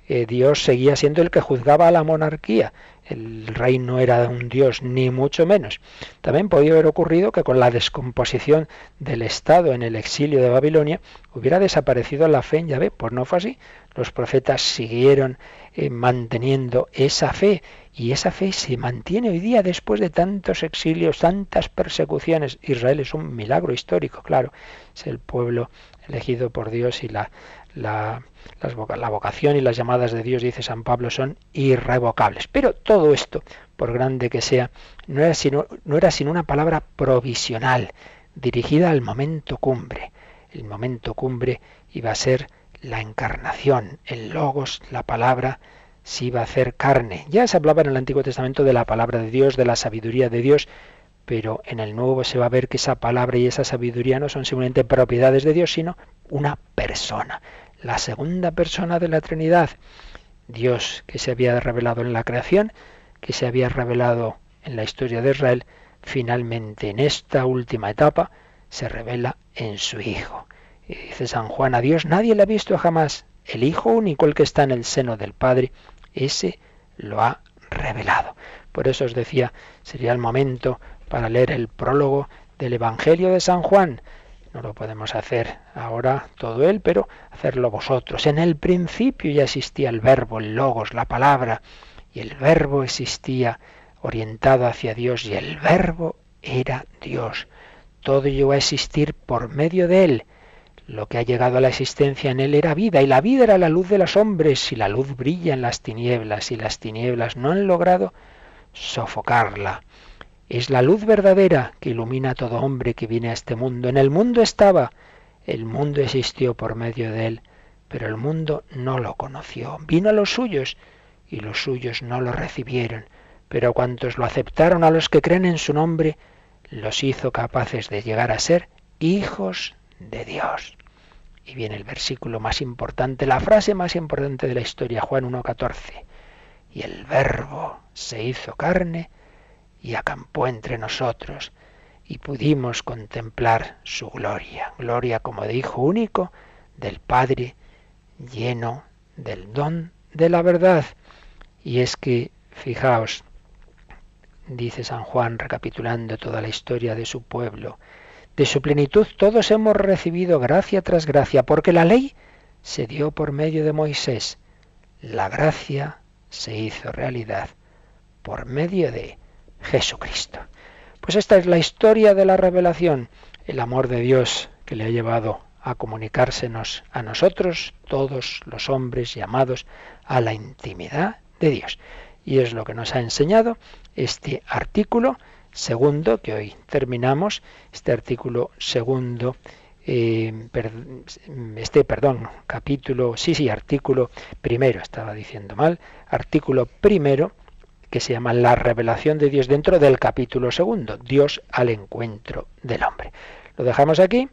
Eh, Dios seguía siendo el que juzgaba a la monarquía. El rey no era un dios, ni mucho menos. También podía haber ocurrido que con la descomposición del Estado en el exilio de Babilonia hubiera desaparecido la fe en Yahvé. Pues no fue así. Los profetas siguieron eh, manteniendo esa fe y esa fe se mantiene hoy día después de tantos exilios, tantas persecuciones. Israel es un milagro histórico, claro. Es el pueblo elegido por Dios y la, la, la vocación y las llamadas de Dios, dice San Pablo, son irrevocables. Pero todo esto, por grande que sea, no era sino, no era sino una palabra provisional, dirigida al momento cumbre. El momento cumbre iba a ser la encarnación, el logos, la palabra, se iba a hacer carne. Ya se hablaba en el Antiguo Testamento de la palabra de Dios, de la sabiduría de Dios, pero en el Nuevo se va a ver que esa palabra y esa sabiduría no son simplemente propiedades de Dios, sino una persona, la segunda persona de la Trinidad. Dios que se había revelado en la creación, que se había revelado en la historia de Israel, finalmente en esta última etapa se revela en su Hijo. Y dice San Juan a Dios, nadie le ha visto jamás. El Hijo único, el que está en el seno del Padre, ese lo ha revelado. Por eso os decía, sería el momento para leer el prólogo del Evangelio de San Juan. No lo podemos hacer ahora todo él, pero hacerlo vosotros. En el principio ya existía el verbo, el logos, la palabra, y el verbo existía orientado hacia Dios, y el verbo era Dios. Todo llegó a existir por medio de él. Lo que ha llegado a la existencia en él era vida, y la vida era la luz de los hombres, y la luz brilla en las tinieblas, y las tinieblas no han logrado sofocarla. Es la luz verdadera que ilumina a todo hombre que viene a este mundo. En el mundo estaba, el mundo existió por medio de él, pero el mundo no lo conoció. Vino a los suyos y los suyos no lo recibieron, pero cuantos lo aceptaron a los que creen en su nombre, los hizo capaces de llegar a ser hijos de Dios. Y viene el versículo más importante, la frase más importante de la historia, Juan 1.14. Y el verbo se hizo carne y acampó entre nosotros y pudimos contemplar su gloria, gloria como de Hijo único del Padre, lleno del don de la verdad. Y es que, fijaos, dice San Juan recapitulando toda la historia de su pueblo, de su plenitud todos hemos recibido gracia tras gracia, porque la ley se dio por medio de Moisés, la gracia se hizo realidad por medio de Jesucristo. Pues esta es la historia de la revelación, el amor de Dios que le ha llevado a comunicársenos a nosotros, todos los hombres llamados a la intimidad de Dios. Y es lo que nos ha enseñado este artículo segundo que hoy terminamos, este artículo segundo, eh, este, perdón, capítulo, sí, sí, artículo primero, estaba diciendo mal, artículo primero que se llama La revelación de Dios dentro del capítulo segundo, Dios al encuentro del hombre. Lo dejamos aquí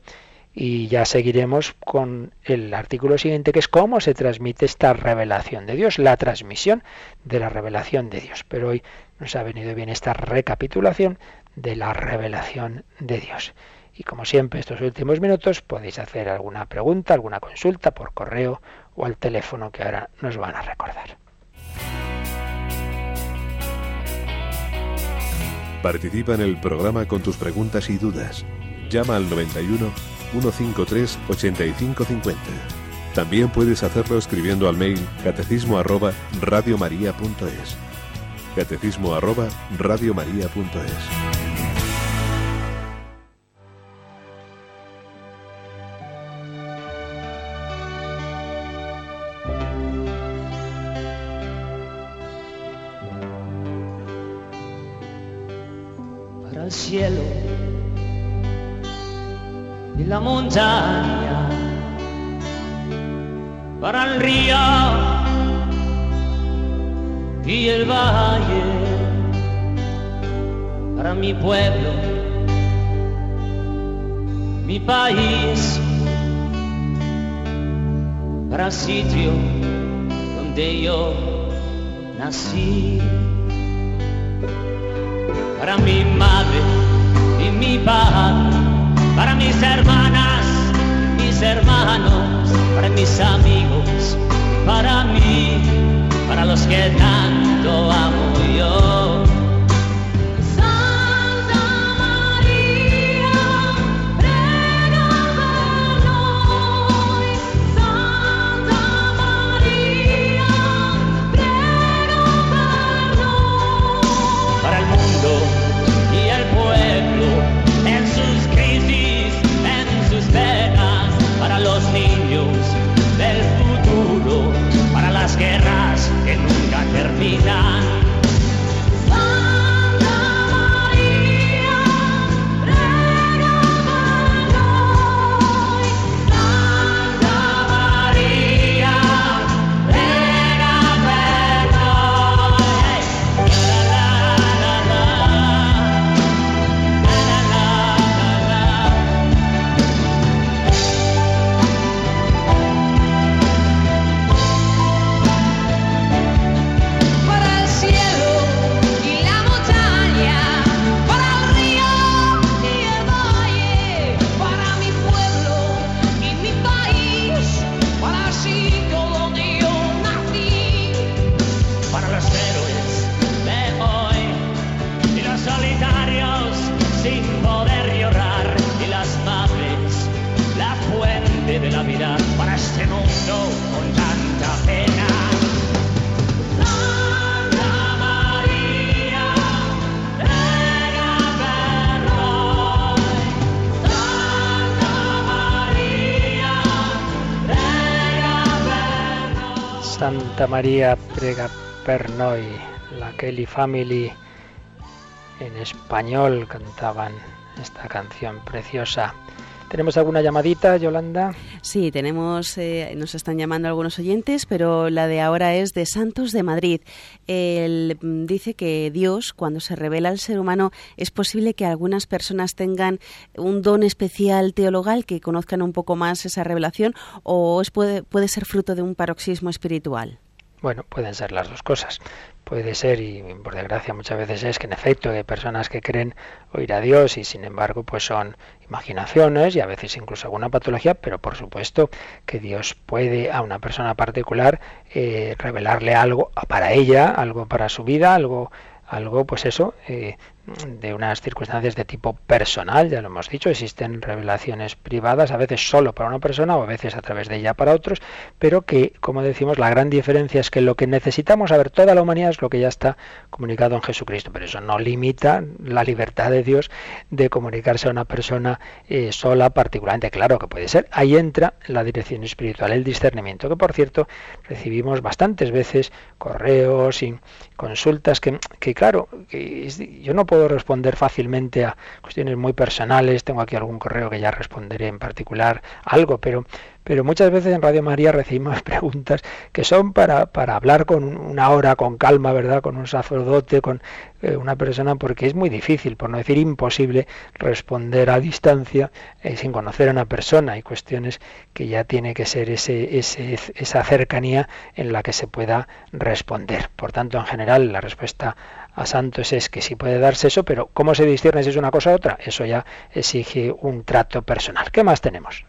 y ya seguiremos con el artículo siguiente que es cómo se transmite esta revelación de Dios, la transmisión de la revelación de Dios. Pero hoy nos ha venido bien esta recapitulación de la revelación de Dios. Y como siempre, estos últimos minutos podéis hacer alguna pregunta, alguna consulta por correo o al teléfono que ahora nos van a recordar. Participa en el programa con tus preguntas y dudas. Llama al 91 153 8550. También puedes hacerlo escribiendo al mail catecismo arroba radiomaria.es. Catecismo arroba radiomaria.es. cielo y la montaña, para el río y el valle, para mi pueblo, mi país, para sitio donde yo nací para mi madre y mi padre, para mis hermanas, mis hermanos, para mis amigos, para mí, para los que tanto amo yo. María prega per noi, la Kelly Family en español cantaban esta canción preciosa. ¿Tenemos alguna llamadita, Yolanda? Sí, tenemos, eh, nos están llamando algunos oyentes, pero la de ahora es de Santos de Madrid. Él mm, dice que Dios, cuando se revela al ser humano, es posible que algunas personas tengan un don especial teologal, que conozcan un poco más esa revelación, o es, puede, puede ser fruto de un paroxismo espiritual. Bueno, pueden ser las dos cosas. Puede ser, y por desgracia muchas veces es que en efecto hay personas que creen oír a Dios y sin embargo pues son imaginaciones y a veces incluso alguna patología, pero por supuesto que Dios puede a una persona particular eh, revelarle algo para ella, algo para su vida, algo algo, pues eso, eh, de unas circunstancias de tipo personal, ya lo hemos dicho, existen revelaciones privadas, a veces solo para una persona o a veces a través de ella para otros, pero que, como decimos, la gran diferencia es que lo que necesitamos saber toda la humanidad es lo que ya está comunicado en Jesucristo, pero eso no limita la libertad de Dios de comunicarse a una persona eh, sola, particularmente, claro que puede ser. Ahí entra la dirección espiritual, el discernimiento, que por cierto recibimos bastantes veces correos y consultas que, que claro, que yo no puedo responder fácilmente a cuestiones muy personales, tengo aquí algún correo que ya responderé en particular algo, pero pero muchas veces en Radio María recibimos preguntas que son para, para hablar con una hora, con calma, ¿verdad? Con un sacerdote, con eh, una persona, porque es muy difícil, por no decir imposible, responder a distancia eh, sin conocer a una persona. Hay cuestiones que ya tiene que ser ese, ese, esa cercanía en la que se pueda responder. Por tanto, en general, la respuesta a Santos es que sí puede darse eso, pero ¿cómo se discierne si es una cosa u otra? Eso ya exige un trato personal. ¿Qué más tenemos?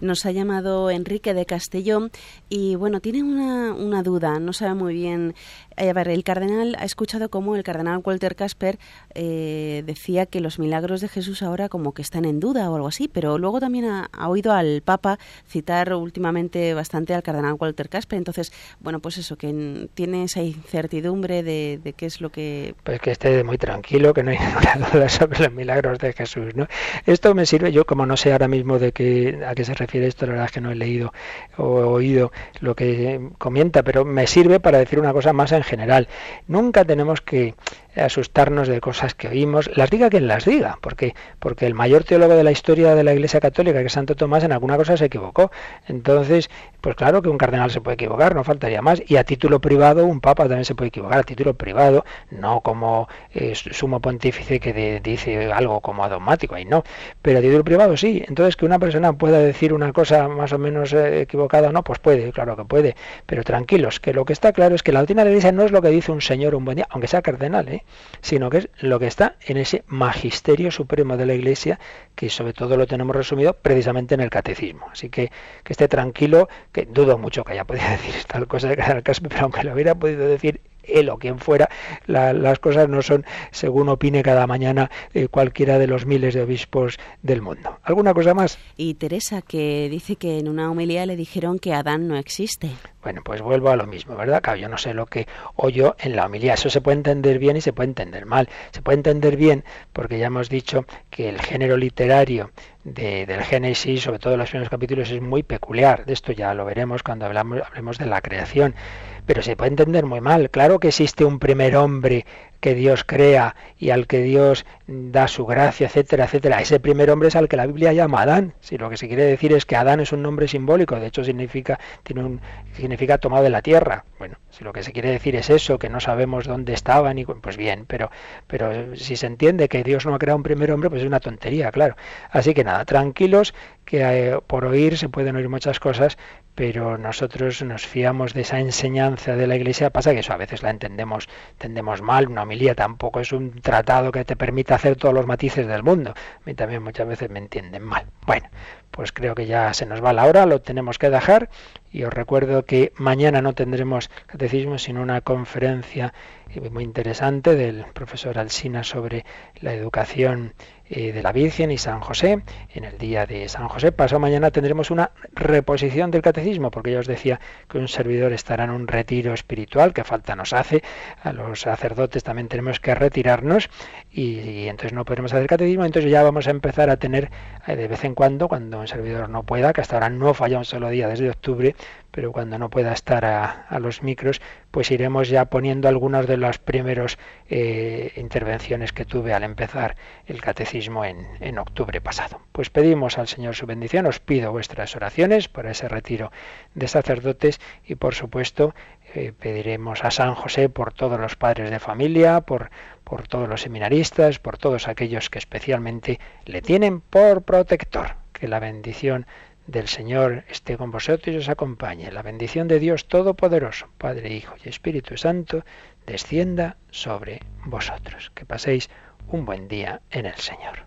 Nos ha llamado Enrique de Castellón y bueno, tiene una, una duda, no sabe muy bien eh, el cardenal ha escuchado cómo el cardenal Walter Casper eh, decía que los milagros de Jesús ahora como que están en duda o algo así, pero luego también ha, oído al Papa citar últimamente bastante al cardenal Walter Casper. Entonces, bueno, pues eso, que tiene esa incertidumbre de, de, qué es lo que... Pues que esté muy tranquilo, que no hay ninguna duda sobre los milagros de Jesús, ¿no? Esto me sirve, yo como no sé ahora mismo de qué, a qué se refiere esto, la verdad es que no he leído o oído lo que comenta, pero me sirve para decir una cosa más en general. Nunca tenemos que asustarnos de cosas que oímos, las diga quien las diga, porque porque el mayor teólogo de la historia de la Iglesia Católica, que es Santo Tomás, en alguna cosa se equivocó. Entonces, pues claro que un cardenal se puede equivocar, no faltaría más, y a título privado un papa también se puede equivocar, a título privado, no como eh, sumo pontífice que dice algo como adogmático, ahí no, pero a título privado sí. Entonces, que una persona pueda decir una cosa más o menos eh, equivocada, no, pues puede, claro que puede, pero tranquilos, que lo que está claro es que la doctrina de la Iglesia no es lo que dice un señor un buen día, aunque sea cardenal, ¿eh? Sino que es lo que está en ese magisterio supremo de la Iglesia, que sobre todo lo tenemos resumido precisamente en el catecismo. Así que que esté tranquilo, que dudo mucho que haya podido decir tal cosa de Casper, pero aunque lo hubiera podido decir él o quien fuera, las cosas no son según opine cada mañana eh, cualquiera de los miles de obispos del mundo. ¿Alguna cosa más? Y Teresa, que dice que en una homilía le dijeron que Adán no existe. Bueno, pues vuelvo a lo mismo, ¿verdad? Claro, yo no sé lo que oyo en la homilía. Eso se puede entender bien y se puede entender mal. Se puede entender bien porque ya hemos dicho que el género literario del Génesis, sobre todo en los primeros capítulos, es muy peculiar. De esto ya lo veremos cuando hablamos, hablemos de la creación pero se puede entender muy mal. Claro que existe un primer hombre que Dios crea y al que Dios da su gracia, etcétera, etcétera. Ese primer hombre es al que la Biblia llama Adán. Si lo que se quiere decir es que Adán es un nombre simbólico, de hecho significa tiene un significa tomado de la tierra. Bueno, si lo que se quiere decir es eso, que no sabemos dónde estaban y pues bien, pero pero si se entiende que Dios no ha creado un primer hombre, pues es una tontería, claro. Así que nada, tranquilos que eh, por oír se pueden oír muchas cosas, pero nosotros nos fiamos de esa enseñanza de la Iglesia. Pasa que eso a veces la entendemos, entendemos mal. Una homilía tampoco es un tratado que te permita hacer todos los matices del mundo. A mí también muchas veces me entienden mal. Bueno, pues creo que ya se nos va la hora, lo tenemos que dejar Y os recuerdo que mañana no tendremos catecismo, sino una conferencia eh, muy interesante del profesor Alsina sobre la educación eh, de la Virgen y San José. En el día de San José, pasado mañana, tendremos una reposición del catecismo, porque ya os decía que un servidor estará en un retiro espiritual, que falta nos hace. A los sacerdotes también tenemos que retirarnos y, entonces no podremos hacer catecismo. Entonces ya vamos a empezar a tener eh, de vez en cuando, cuando un servidor no pueda, que hasta ahora no falla un solo día desde octubre, pero cuando no pueda estar a, los micros, pues iremos ya poniendo algunas de las primeras eh, intervenciones que tuve al empezar el catecismo en, octubre pasado. Pues pedimos al Señor su bendición, os pido vuestras oraciones por ese retiro de sacerdotes y por supuesto eh, pediremos a San José por todos los padres de familia, por, por todos los seminaristas, por todos aquellos que especialmente le tienen por protector. Que la bendición del Señor esté con vosotros y os acompañe. La bendición de Dios Todopoderoso, Padre, Hijo y Espíritu Santo, descienda sobre vosotros. Que paséis un buen día en el Señor.